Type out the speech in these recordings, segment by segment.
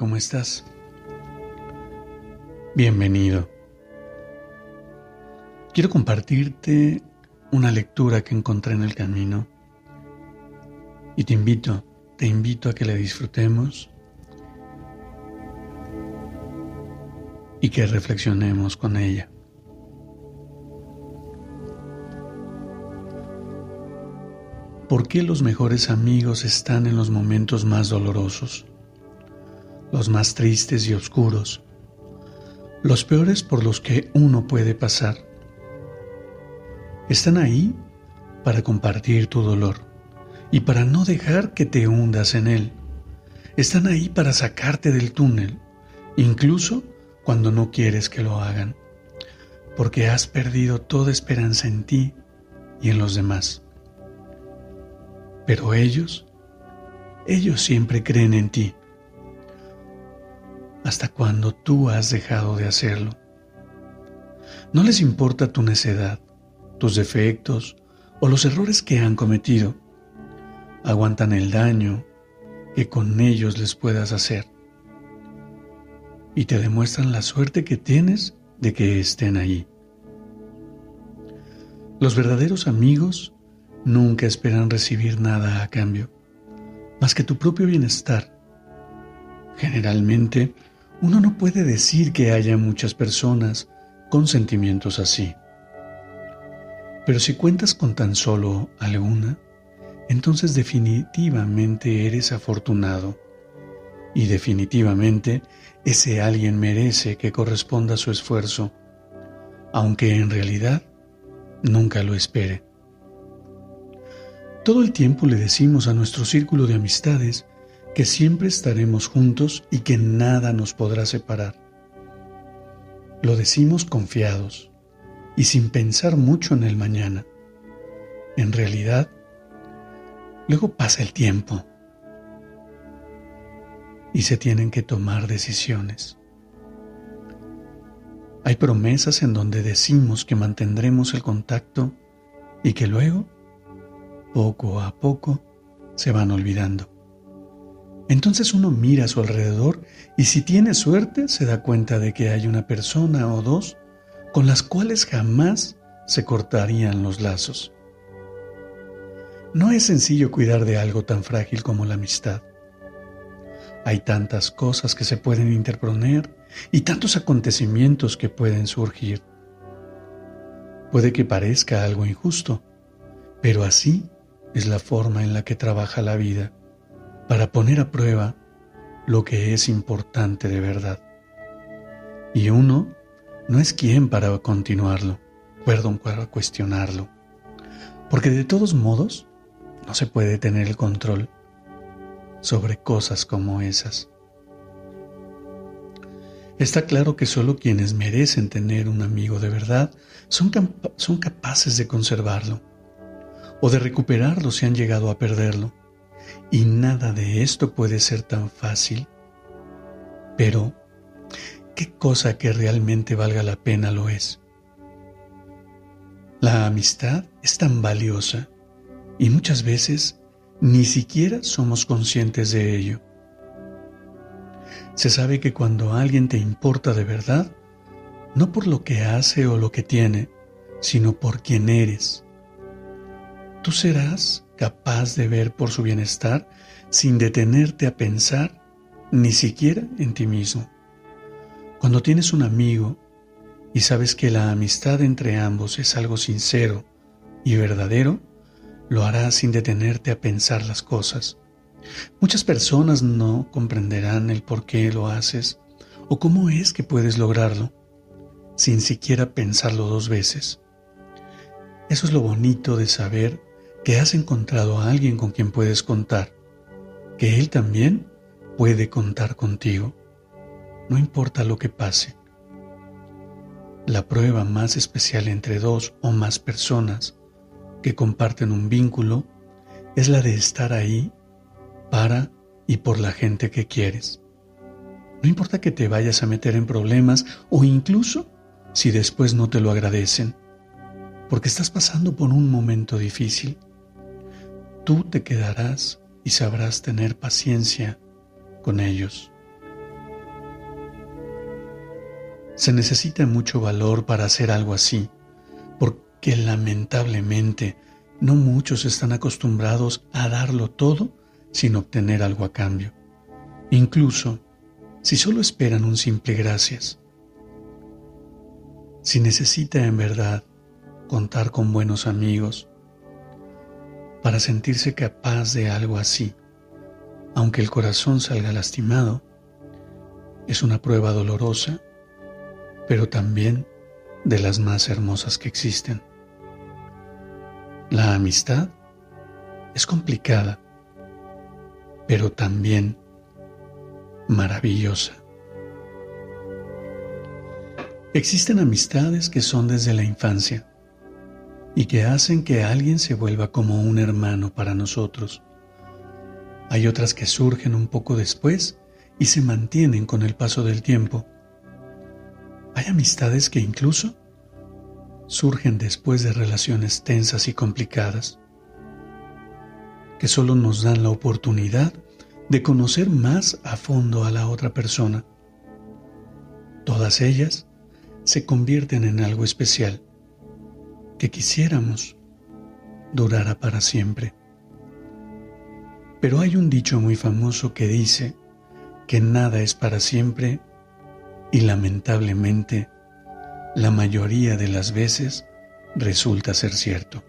¿Cómo estás? Bienvenido. Quiero compartirte una lectura que encontré en el camino y te invito, te invito a que la disfrutemos y que reflexionemos con ella. ¿Por qué los mejores amigos están en los momentos más dolorosos? Los más tristes y oscuros, los peores por los que uno puede pasar. Están ahí para compartir tu dolor y para no dejar que te hundas en él. Están ahí para sacarte del túnel, incluso cuando no quieres que lo hagan, porque has perdido toda esperanza en ti y en los demás. Pero ellos, ellos siempre creen en ti hasta cuando tú has dejado de hacerlo. No les importa tu necedad, tus defectos o los errores que han cometido. Aguantan el daño que con ellos les puedas hacer. Y te demuestran la suerte que tienes de que estén ahí. Los verdaderos amigos nunca esperan recibir nada a cambio, más que tu propio bienestar. Generalmente, uno no puede decir que haya muchas personas con sentimientos así. Pero si cuentas con tan solo alguna, entonces definitivamente eres afortunado y definitivamente ese alguien merece que corresponda su esfuerzo, aunque en realidad nunca lo espere. Todo el tiempo le decimos a nuestro círculo de amistades que siempre estaremos juntos y que nada nos podrá separar. Lo decimos confiados y sin pensar mucho en el mañana. En realidad, luego pasa el tiempo y se tienen que tomar decisiones. Hay promesas en donde decimos que mantendremos el contacto y que luego, poco a poco, se van olvidando. Entonces uno mira a su alrededor y si tiene suerte se da cuenta de que hay una persona o dos con las cuales jamás se cortarían los lazos. No es sencillo cuidar de algo tan frágil como la amistad. Hay tantas cosas que se pueden interponer y tantos acontecimientos que pueden surgir. Puede que parezca algo injusto, pero así es la forma en la que trabaja la vida para poner a prueba lo que es importante de verdad. Y uno no es quien para continuarlo, perdón, para cuestionarlo, porque de todos modos no se puede tener el control sobre cosas como esas. Está claro que solo quienes merecen tener un amigo de verdad son, son capaces de conservarlo o de recuperarlo si han llegado a perderlo. Y nada de esto puede ser tan fácil. Pero, ¿qué cosa que realmente valga la pena lo es? La amistad es tan valiosa y muchas veces ni siquiera somos conscientes de ello. Se sabe que cuando alguien te importa de verdad, no por lo que hace o lo que tiene, sino por quien eres. Tú serás capaz de ver por su bienestar sin detenerte a pensar ni siquiera en ti mismo. Cuando tienes un amigo y sabes que la amistad entre ambos es algo sincero y verdadero, lo harás sin detenerte a pensar las cosas. Muchas personas no comprenderán el por qué lo haces o cómo es que puedes lograrlo sin siquiera pensarlo dos veces. Eso es lo bonito de saber que has encontrado a alguien con quien puedes contar que Él también puede contar contigo, no importa lo que pase. La prueba más especial entre dos o más personas que comparten un vínculo es la de estar ahí para y por la gente que quieres. No importa que te vayas a meter en problemas o incluso si después no te lo agradecen, porque estás pasando por un momento difícil. Tú te quedarás y sabrás tener paciencia con ellos. Se necesita mucho valor para hacer algo así, porque lamentablemente no muchos están acostumbrados a darlo todo sin obtener algo a cambio, incluso si solo esperan un simple gracias. Si necesita en verdad contar con buenos amigos para sentirse capaz de algo así, aunque el corazón salga lastimado, es una prueba dolorosa, pero también de las más hermosas que existen. La amistad es complicada, pero también maravillosa. Existen amistades que son desde la infancia y que hacen que alguien se vuelva como un hermano para nosotros. Hay otras que surgen un poco después y se mantienen con el paso del tiempo. Hay amistades que incluso surgen después de relaciones tensas y complicadas, que solo nos dan la oportunidad de conocer más a fondo a la otra persona. Todas ellas se convierten en algo especial que quisiéramos durara para siempre. Pero hay un dicho muy famoso que dice que nada es para siempre y lamentablemente la mayoría de las veces resulta ser cierto.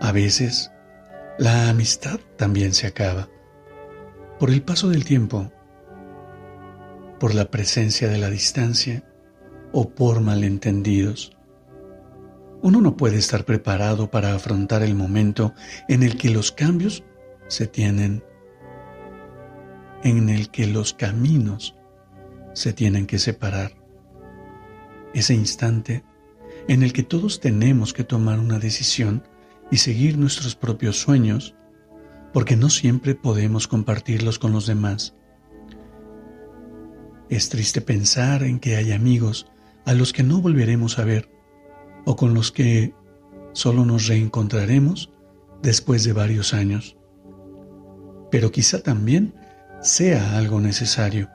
A veces la amistad también se acaba por el paso del tiempo por la presencia de la distancia o por malentendidos. Uno no puede estar preparado para afrontar el momento en el que los cambios se tienen, en el que los caminos se tienen que separar. Ese instante en el que todos tenemos que tomar una decisión y seguir nuestros propios sueños, porque no siempre podemos compartirlos con los demás es triste pensar en que hay amigos a los que no volveremos a ver o con los que solo nos reencontraremos después de varios años. Pero quizá también sea algo necesario,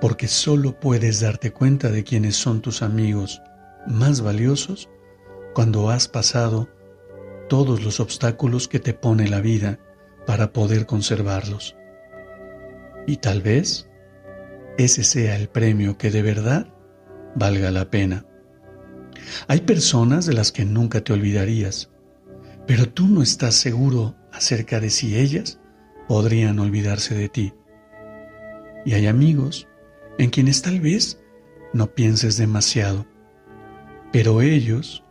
porque solo puedes darte cuenta de quiénes son tus amigos más valiosos cuando has pasado todos los obstáculos que te pone la vida para poder conservarlos. Y tal vez ese sea el premio que de verdad valga la pena. Hay personas de las que nunca te olvidarías, pero tú no estás seguro acerca de si ellas podrían olvidarse de ti. Y hay amigos en quienes tal vez no pienses demasiado, pero ellos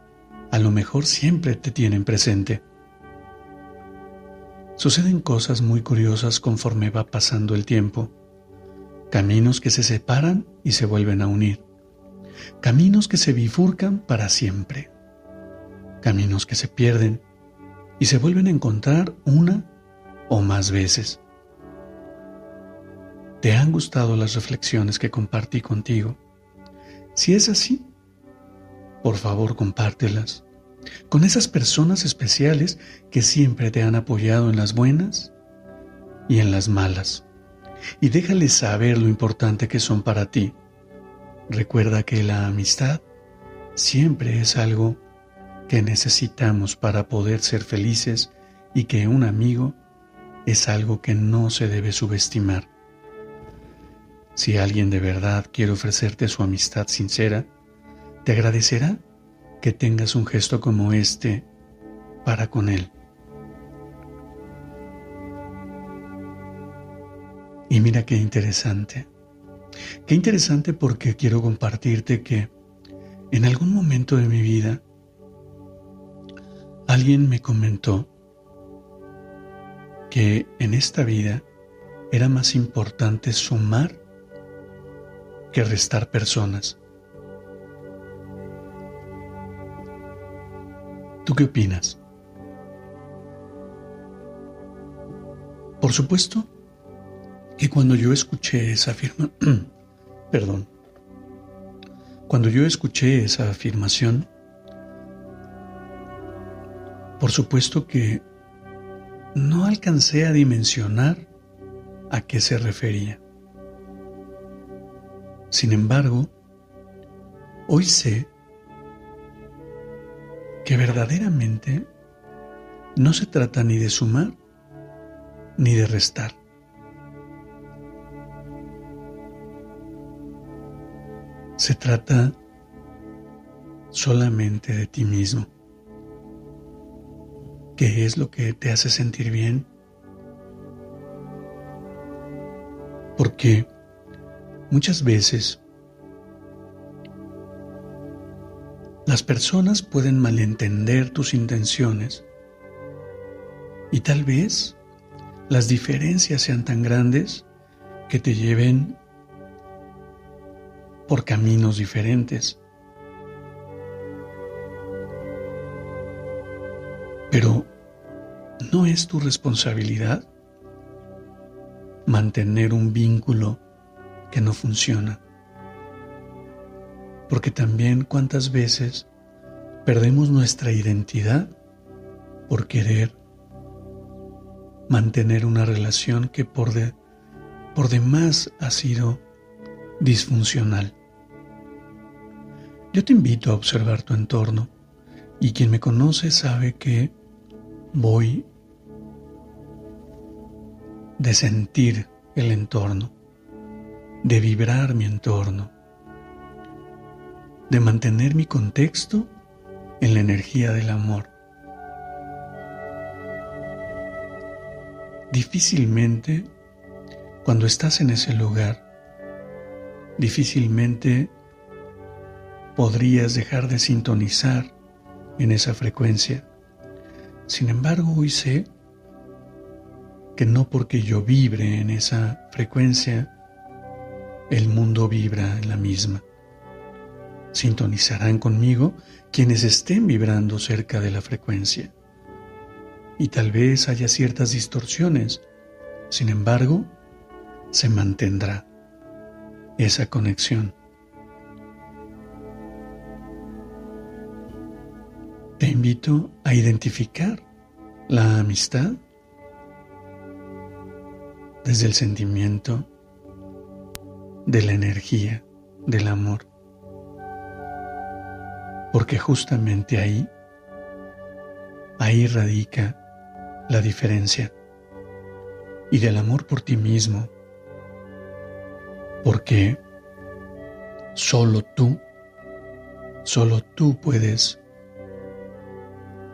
a lo mejor siempre te tienen presente. Suceden cosas muy curiosas conforme va pasando el tiempo caminos que se separan y se vuelven a unir, caminos que se bifurcan para siempre, caminos que se pierden y se vuelven a encontrar una o más veces. ¿Te han gustado las reflexiones que compartí contigo? Si es así, por favor compártelas con esas personas especiales que siempre te han apoyado en las buenas y en las malas y déjales saber lo importante que son para ti. Recuerda que la amistad siempre es algo que necesitamos para poder ser felices y que un amigo es algo que no se debe subestimar. Si alguien de verdad quiere ofrecerte su amistad sincera, te agradecerá que tengas un gesto como este para con él. Y mira qué interesante. Qué interesante porque quiero compartirte que en algún momento de mi vida alguien me comentó que en esta vida era más importante sumar que restar personas. ¿Tú qué opinas? Por supuesto que cuando yo escuché esa afirmación, perdón, cuando yo escuché esa afirmación, por supuesto que no alcancé a dimensionar a qué se refería. Sin embargo, hoy sé que verdaderamente no se trata ni de sumar ni de restar. Se trata solamente de ti mismo. ¿Qué es lo que te hace sentir bien? Porque muchas veces las personas pueden malentender tus intenciones y tal vez las diferencias sean tan grandes que te lleven por caminos diferentes. Pero no es tu responsabilidad mantener un vínculo que no funciona. Porque también cuántas veces perdemos nuestra identidad por querer mantener una relación que por, de, por demás ha sido disfuncional. Yo te invito a observar tu entorno y quien me conoce sabe que voy de sentir el entorno, de vibrar mi entorno, de mantener mi contexto en la energía del amor. Difícilmente, cuando estás en ese lugar, difícilmente podrías dejar de sintonizar en esa frecuencia. Sin embargo, hoy sé que no porque yo vibre en esa frecuencia, el mundo vibra en la misma. Sintonizarán conmigo quienes estén vibrando cerca de la frecuencia. Y tal vez haya ciertas distorsiones, sin embargo, se mantendrá esa conexión. Te invito a identificar la amistad desde el sentimiento de la energía del amor. Porque justamente ahí, ahí radica la diferencia. Y del amor por ti mismo. Porque solo tú, solo tú puedes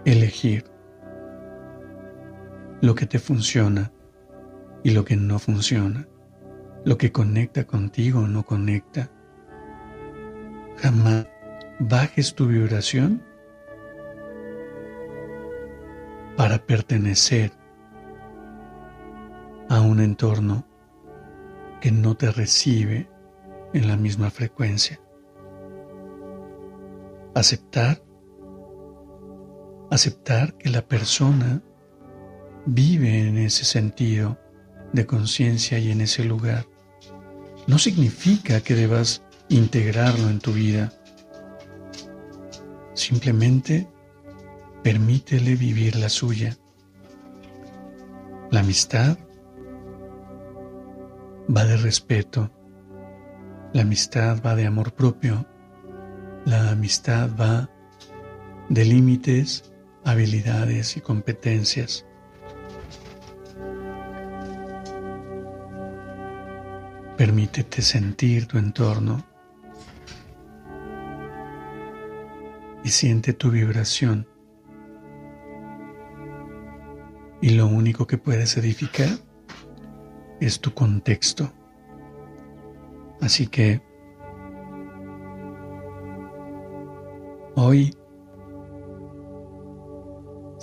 elegir lo que te funciona y lo que no funciona, lo que conecta contigo o no conecta. Jamás bajes tu vibración para pertenecer a un entorno que no te recibe en la misma frecuencia. Aceptar aceptar que la persona vive en ese sentido de conciencia y en ese lugar. No significa que debas integrarlo en tu vida. Simplemente permítele vivir la suya. La amistad va de respeto. La amistad va de amor propio. La amistad va de límites habilidades y competencias. Permítete sentir tu entorno y siente tu vibración. Y lo único que puedes edificar es tu contexto. Así que hoy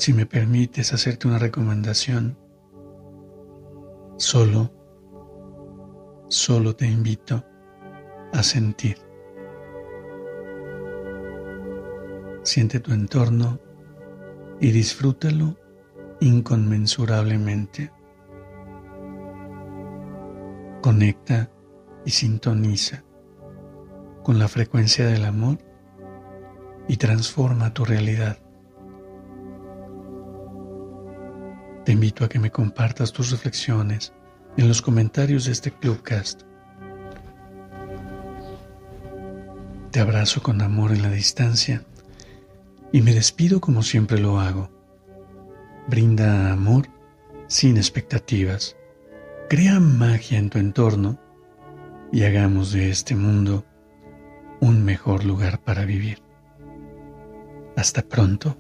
si me permites hacerte una recomendación, Solo, solo te invito a sentir. Siente tu entorno y disfrútalo inconmensurablemente. Conecta y sintoniza con la frecuencia del amor y transforma tu realidad. Te invito a que me compartas tus reflexiones en los comentarios de este Clubcast. Te abrazo con amor en la distancia y me despido como siempre lo hago. Brinda amor sin expectativas. Crea magia en tu entorno y hagamos de este mundo un mejor lugar para vivir. Hasta pronto.